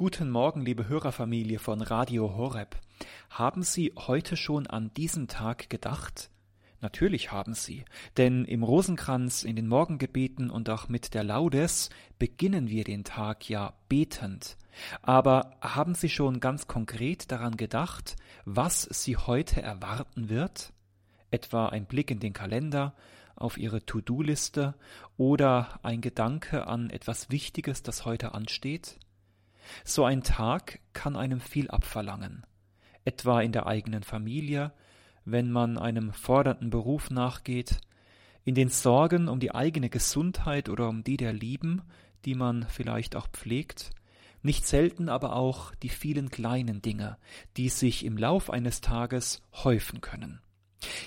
Guten Morgen, liebe Hörerfamilie von Radio Horeb. Haben Sie heute schon an diesen Tag gedacht? Natürlich haben Sie, denn im Rosenkranz, in den Morgengebeten und auch mit der Laudes beginnen wir den Tag ja betend. Aber haben Sie schon ganz konkret daran gedacht, was Sie heute erwarten wird? Etwa ein Blick in den Kalender, auf Ihre To-Do-Liste oder ein Gedanke an etwas Wichtiges, das heute ansteht? So ein Tag kann einem viel abverlangen, etwa in der eigenen Familie, wenn man einem fordernden Beruf nachgeht, in den Sorgen um die eigene Gesundheit oder um die der Lieben, die man vielleicht auch pflegt, nicht selten aber auch die vielen kleinen Dinge, die sich im Lauf eines Tages häufen können.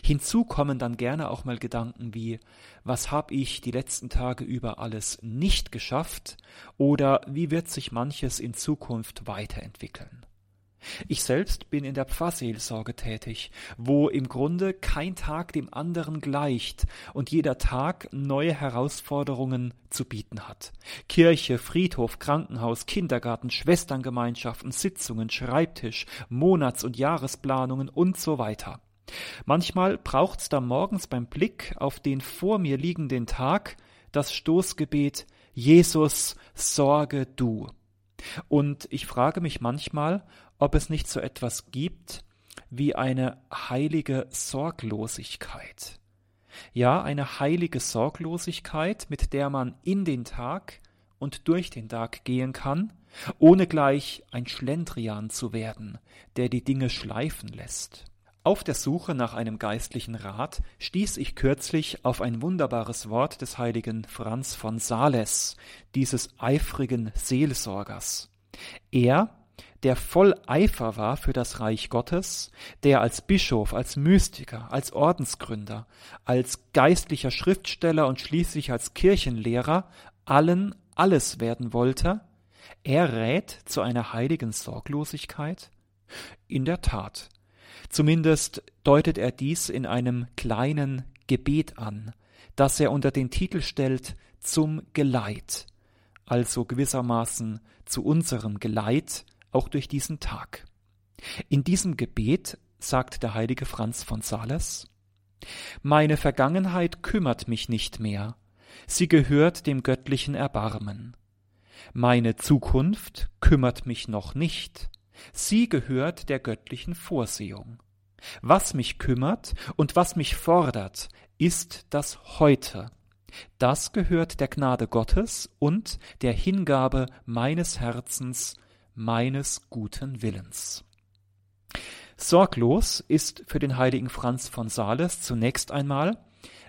Hinzu kommen dann gerne auch mal Gedanken wie was habe ich die letzten Tage über alles nicht geschafft oder wie wird sich manches in Zukunft weiterentwickeln. Ich selbst bin in der Pfarrseelsorge tätig, wo im Grunde kein Tag dem anderen gleicht und jeder Tag neue Herausforderungen zu bieten hat. Kirche, Friedhof, Krankenhaus, Kindergarten, Schwesterngemeinschaften, Sitzungen, Schreibtisch, Monats- und Jahresplanungen und so weiter. Manchmal braucht's da morgens beim Blick auf den vor mir liegenden Tag das Stoßgebet Jesus, sorge du. Und ich frage mich manchmal, ob es nicht so etwas gibt wie eine heilige Sorglosigkeit. Ja, eine heilige Sorglosigkeit, mit der man in den Tag und durch den Tag gehen kann, ohne gleich ein Schlendrian zu werden, der die Dinge schleifen lässt. Auf der Suche nach einem geistlichen Rat stieß ich kürzlich auf ein wunderbares Wort des heiligen Franz von Sales, dieses eifrigen Seelsorgers. Er, der voll Eifer war für das Reich Gottes, der als Bischof, als Mystiker, als Ordensgründer, als geistlicher Schriftsteller und schließlich als Kirchenlehrer allen alles werden wollte, er rät zu einer heiligen Sorglosigkeit? In der Tat, Zumindest deutet er dies in einem kleinen Gebet an, das er unter den Titel stellt Zum Geleit, also gewissermaßen zu unserem Geleit auch durch diesen Tag. In diesem Gebet sagt der heilige Franz von Sales Meine Vergangenheit kümmert mich nicht mehr, sie gehört dem göttlichen Erbarmen. Meine Zukunft kümmert mich noch nicht, sie gehört der göttlichen Vorsehung. Was mich kümmert und was mich fordert, ist das Heute. Das gehört der Gnade Gottes und der Hingabe meines Herzens, meines guten Willens. Sorglos ist für den heiligen Franz von Sales zunächst einmal,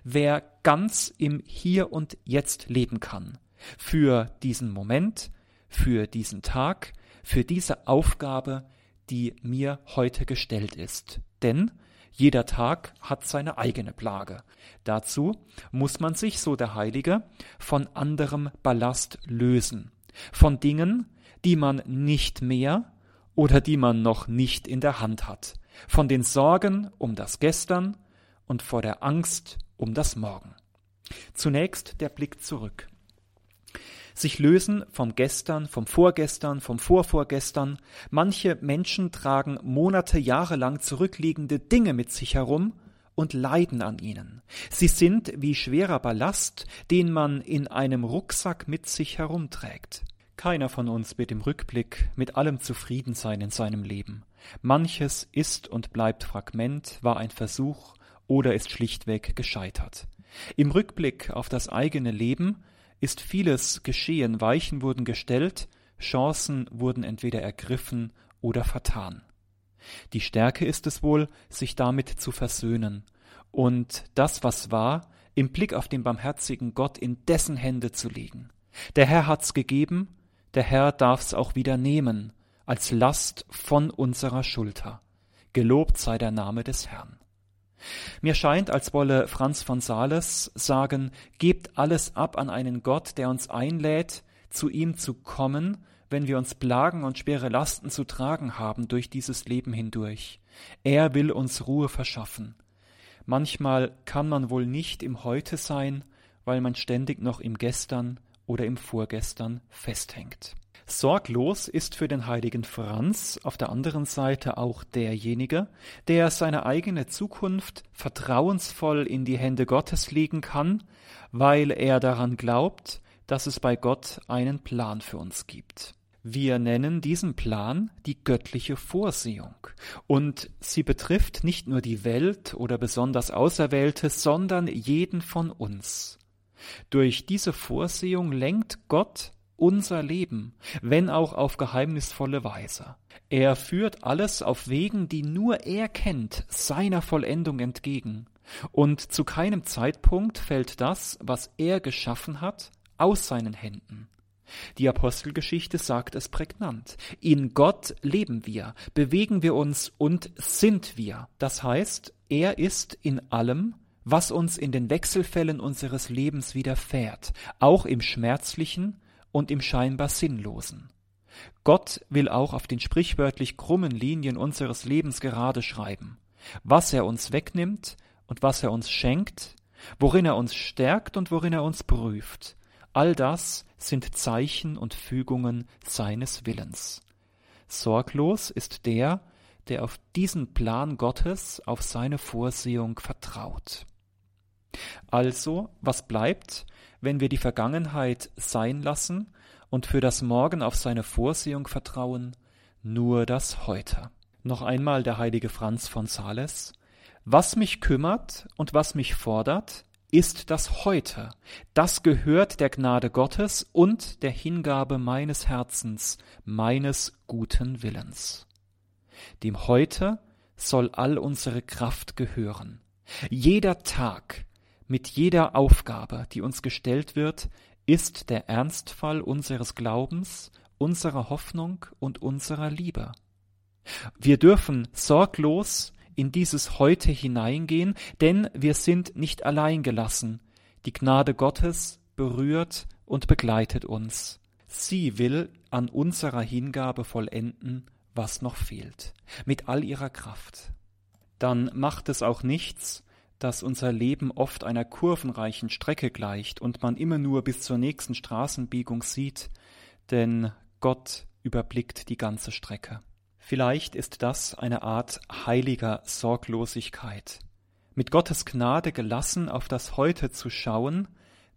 wer ganz im Hier und Jetzt leben kann, für diesen Moment, für diesen Tag, für diese Aufgabe, die mir heute gestellt ist. Denn jeder Tag hat seine eigene Plage. Dazu muss man sich, so der Heilige, von anderem Ballast lösen, von Dingen, die man nicht mehr oder die man noch nicht in der Hand hat, von den Sorgen um das Gestern und vor der Angst um das Morgen. Zunächst der Blick zurück sich lösen vom Gestern, vom Vorgestern, vom Vorvorgestern. Manche Menschen tragen Monate, Jahre lang zurückliegende Dinge mit sich herum und leiden an ihnen. Sie sind wie schwerer Ballast, den man in einem Rucksack mit sich herumträgt. Keiner von uns wird im Rückblick mit allem zufrieden sein in seinem Leben. Manches ist und bleibt Fragment, war ein Versuch oder ist schlichtweg gescheitert. Im Rückblick auf das eigene Leben ist vieles geschehen, Weichen wurden gestellt, Chancen wurden entweder ergriffen oder vertan. Die Stärke ist es wohl, sich damit zu versöhnen und das, was war, im Blick auf den barmherzigen Gott in dessen Hände zu legen. Der Herr hat's gegeben, der Herr darf's auch wieder nehmen, als Last von unserer Schulter. Gelobt sei der Name des Herrn. Mir scheint, als wolle Franz von Sales sagen, gebt alles ab an einen Gott, der uns einlädt, zu ihm zu kommen, wenn wir uns Plagen und schwere Lasten zu tragen haben durch dieses Leben hindurch. Er will uns Ruhe verschaffen. Manchmal kann man wohl nicht im Heute sein, weil man ständig noch im Gestern oder im Vorgestern festhängt. Sorglos ist für den heiligen Franz auf der anderen Seite auch derjenige, der seine eigene Zukunft vertrauensvoll in die Hände Gottes legen kann, weil er daran glaubt, dass es bei Gott einen Plan für uns gibt. Wir nennen diesen Plan die göttliche Vorsehung, und sie betrifft nicht nur die Welt oder besonders Auserwählte, sondern jeden von uns. Durch diese Vorsehung lenkt Gott unser Leben, wenn auch auf geheimnisvolle Weise. Er führt alles auf Wegen, die nur er kennt, seiner Vollendung entgegen. Und zu keinem Zeitpunkt fällt das, was er geschaffen hat, aus seinen Händen. Die Apostelgeschichte sagt es prägnant. In Gott leben wir, bewegen wir uns und sind wir. Das heißt, er ist in allem, was uns in den Wechselfällen unseres Lebens widerfährt, auch im Schmerzlichen und im scheinbar Sinnlosen. Gott will auch auf den sprichwörtlich krummen Linien unseres Lebens gerade schreiben. Was er uns wegnimmt und was er uns schenkt, worin er uns stärkt und worin er uns prüft, all das sind Zeichen und Fügungen seines Willens. Sorglos ist der, der auf diesen Plan Gottes, auf seine Vorsehung vertraut. Also, was bleibt, wenn wir die Vergangenheit sein lassen und für das Morgen auf seine Vorsehung vertrauen, nur das Heute. Noch einmal der heilige Franz von Sales. Was mich kümmert und was mich fordert, ist das Heute. Das gehört der Gnade Gottes und der Hingabe meines Herzens, meines guten Willens. Dem Heute soll all unsere Kraft gehören. Jeder Tag, mit jeder Aufgabe, die uns gestellt wird, ist der Ernstfall unseres Glaubens, unserer Hoffnung und unserer Liebe. Wir dürfen sorglos in dieses Heute hineingehen, denn wir sind nicht allein gelassen. Die Gnade Gottes berührt und begleitet uns. Sie will an unserer Hingabe vollenden, was noch fehlt, mit all ihrer Kraft. Dann macht es auch nichts, dass unser Leben oft einer kurvenreichen Strecke gleicht und man immer nur bis zur nächsten Straßenbiegung sieht, denn Gott überblickt die ganze Strecke. Vielleicht ist das eine Art heiliger Sorglosigkeit, mit Gottes Gnade gelassen auf das Heute zu schauen,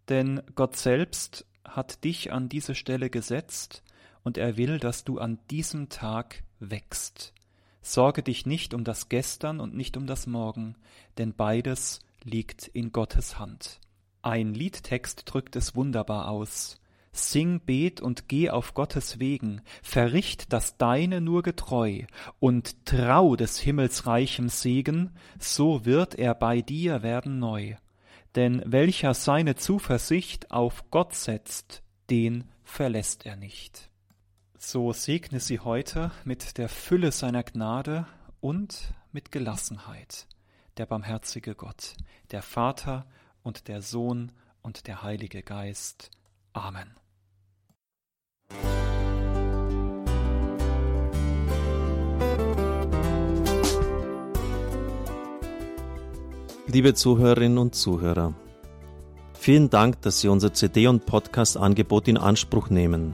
denn Gott selbst hat dich an diese Stelle gesetzt und er will, dass du an diesem Tag wächst. Sorge dich nicht um das Gestern und nicht um das Morgen, denn beides liegt in Gottes Hand. Ein Liedtext drückt es wunderbar aus. Sing, bet und geh auf Gottes Wegen, verricht das Deine nur getreu und trau des Himmels reichem Segen, so wird er bei dir werden neu. Denn welcher seine Zuversicht auf Gott setzt, den verlässt er nicht. So segne sie heute mit der Fülle seiner Gnade und mit Gelassenheit der barmherzige Gott, der Vater und der Sohn und der Heilige Geist. Amen. Liebe Zuhörerinnen und Zuhörer, vielen Dank, dass Sie unser CD- und Podcast-Angebot in Anspruch nehmen.